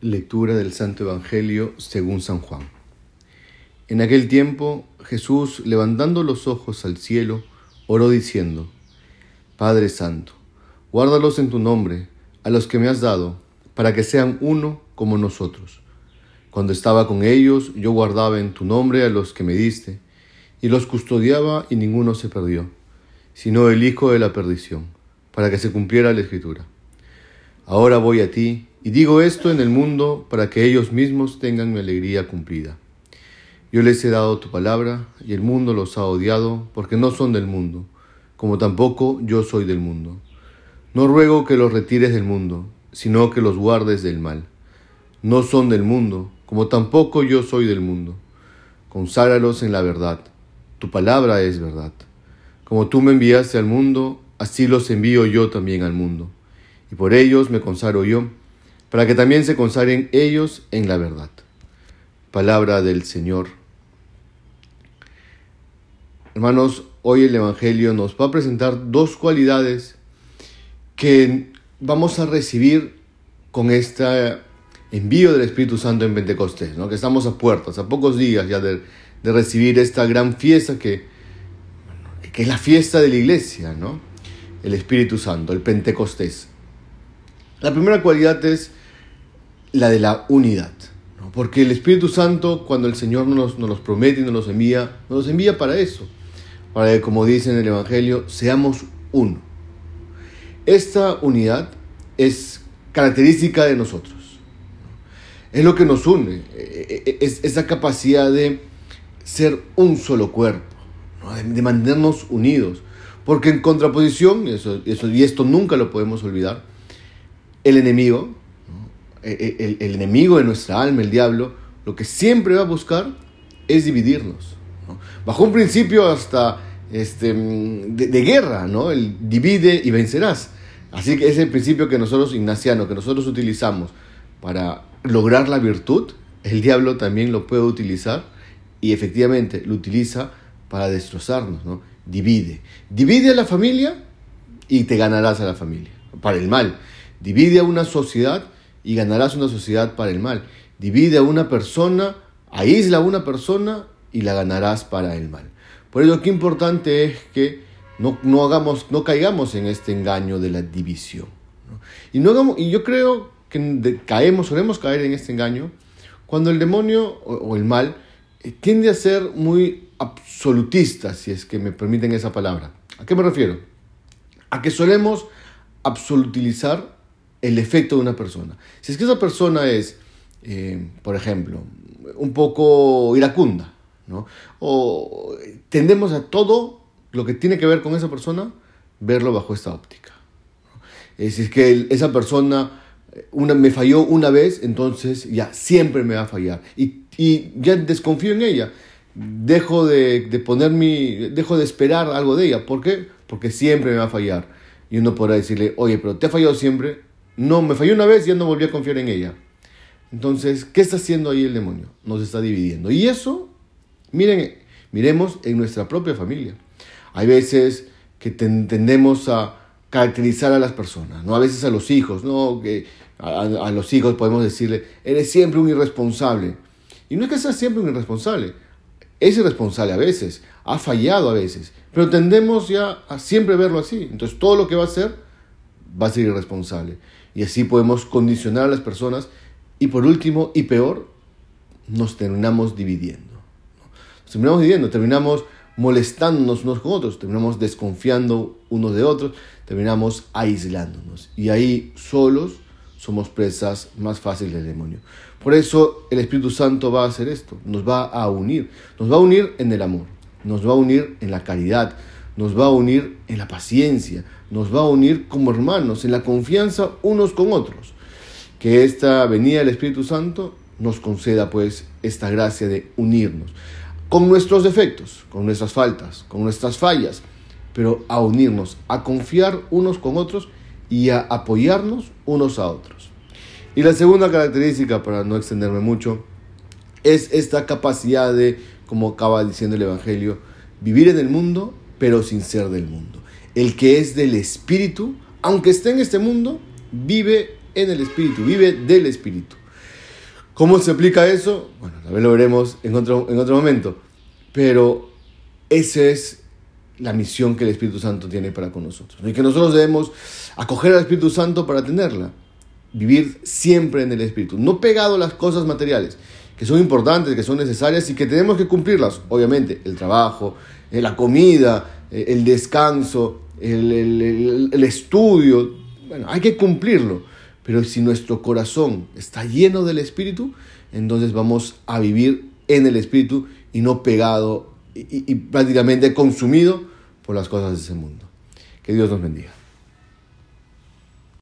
Lectura del Santo Evangelio según San Juan. En aquel tiempo Jesús, levantando los ojos al cielo, oró diciendo, Padre Santo, guárdalos en tu nombre, a los que me has dado, para que sean uno como nosotros. Cuando estaba con ellos, yo guardaba en tu nombre a los que me diste, y los custodiaba y ninguno se perdió, sino el Hijo de la perdición, para que se cumpliera la Escritura. Ahora voy a ti, y digo esto en el mundo para que ellos mismos tengan mi alegría cumplida. Yo les he dado tu palabra, y el mundo los ha odiado, porque no son del mundo, como tampoco yo soy del mundo. No ruego que los retires del mundo, sino que los guardes del mal. No son del mundo, como tampoco yo soy del mundo. Conságralos en la verdad. Tu palabra es verdad. Como tú me enviaste al mundo, así los envío yo también al mundo. Y por ellos me consagro yo para que también se consagren ellos en la verdad. Palabra del Señor. Hermanos, hoy el Evangelio nos va a presentar dos cualidades que vamos a recibir con este envío del Espíritu Santo en Pentecostés, ¿no? que estamos a puertas, a pocos días ya de, recibir esta gran fiesta que, que es la fiesta de la iglesia, ¿no? el Espíritu Santo, el Pentecostés. La primera cualidad es la de la unidad. Porque el Espíritu Santo, cuando el Señor nos, nos los promete y nos los envía, nos los envía para eso. Para que, como dice en el Evangelio, seamos uno. Esta unidad es característica de nosotros. Es lo que nos une. E, e, es esa capacidad de ser un solo cuerpo, de mantenernos unidos. Porque en contraposición, eso, eso, y esto nunca lo podemos olvidar, el enemigo, e, e, el, el, enemigo de nuestra alma, el diablo, lo que siempre va a buscar es dividirnos. ¿no? Bajo un principio hasta este, de, de, guerra, ¿no? El divide y vencerás. Así que ese principio que nosotros, ignaciano, que nosotros utilizamos para lograr la virtud, el diablo también lo puede utilizar y efectivamente lo utiliza para destrozarnos, ¿no? Divide. Divide a la familia y te ganarás a la familia, para el mal. Divide a una sociedad y ganarás una sociedad para el mal. Divide a una persona, aísla a una persona y la ganarás para el mal. Por ello, qué importante es que no, no, hagamos, no caigamos en este engaño de la división. Y, no hagamos, y yo creo que caemos, solemos caer en este engaño cuando el demonio o, o el mal eh, tiende a ser muy absolutista, si es que me permiten esa palabra. ¿A qué me refiero? A que solemos absolutizar el efecto de una persona. Si es que esa persona es, eh, por ejemplo, un poco iracunda, ¿no? o tendemos a todo lo que tiene que ver con esa persona, verlo bajo esta óptica. ¿no? Si es que esa persona una, me falló una vez, entonces ya siempre me va a fallar. Y, y ya desconfío en ella. Dejo de, de, poner mi, dejo de esperar algo de ella. ¿Por qué? Porque siempre me va a fallar. Y uno podrá decirle, oye, pero te ha fallado siempre, no, me falló una vez y ya no volví a confiar en ella. Entonces, ¿qué está haciendo ahí el demonio? Nos está dividiendo. Y eso, miren, miremos en nuestra propia familia. Hay veces que tendemos a caracterizar a las personas, ¿no? A veces a los hijos, ¿no? Que a, los hijos podemos decirle, eres siempre un irresponsable. Y no es que sea siempre un irresponsable, es irresponsable a veces, ha fallado a veces, pero tendemos ya a siempre verlo así. Entonces, todo lo que va a hacer va a ser irresponsable. Y así podemos condicionar a las personas y por último y peor, nos terminamos dividiendo. Nos terminamos dividiendo, terminamos molestándonos unos con otros, terminamos desconfiando unos de otros, terminamos aislándonos. Y ahí solos somos presas más fáciles del demonio. Por eso el Espíritu Santo va a hacer esto, nos va a unir, nos va a unir en el amor, nos va a unir en la caridad, nos va a unir en la paciencia, nos va a unir como hermanos, en la confianza unos con otros. Que esta venida del Espíritu Santo nos conceda pues esta gracia de unirnos, con nuestros defectos, con nuestras faltas, con nuestras fallas, pero a unirnos, a confiar unos con otros y a apoyarnos unos a otros. Y la segunda característica, para no extenderme mucho, es esta capacidad de, como acaba diciendo el Evangelio, vivir en el mundo, pero sin ser del mundo. El que es del Espíritu, aunque esté en este mundo, vive en el Espíritu, vive del Espíritu. ¿Cómo se aplica eso? Bueno, también lo veremos en otro, en otro momento. Pero esa es la misión que el Espíritu Santo tiene para con nosotros. Y que nosotros debemos acoger al Espíritu Santo para tenerla. Vivir siempre en el Espíritu. No pegado a las cosas materiales, que son importantes, que son necesarias y que tenemos que cumplirlas. Obviamente, el trabajo, eh, la comida, eh, el descanso, el, el, estudio. Bueno, hay que cumplirlo. Pero si nuestro corazón está lleno del Espíritu, entonces vamos a vivir en el Espíritu y no pegado y, y prácticamente consumido por las cosas de ese mundo. Que Dios nos bendiga.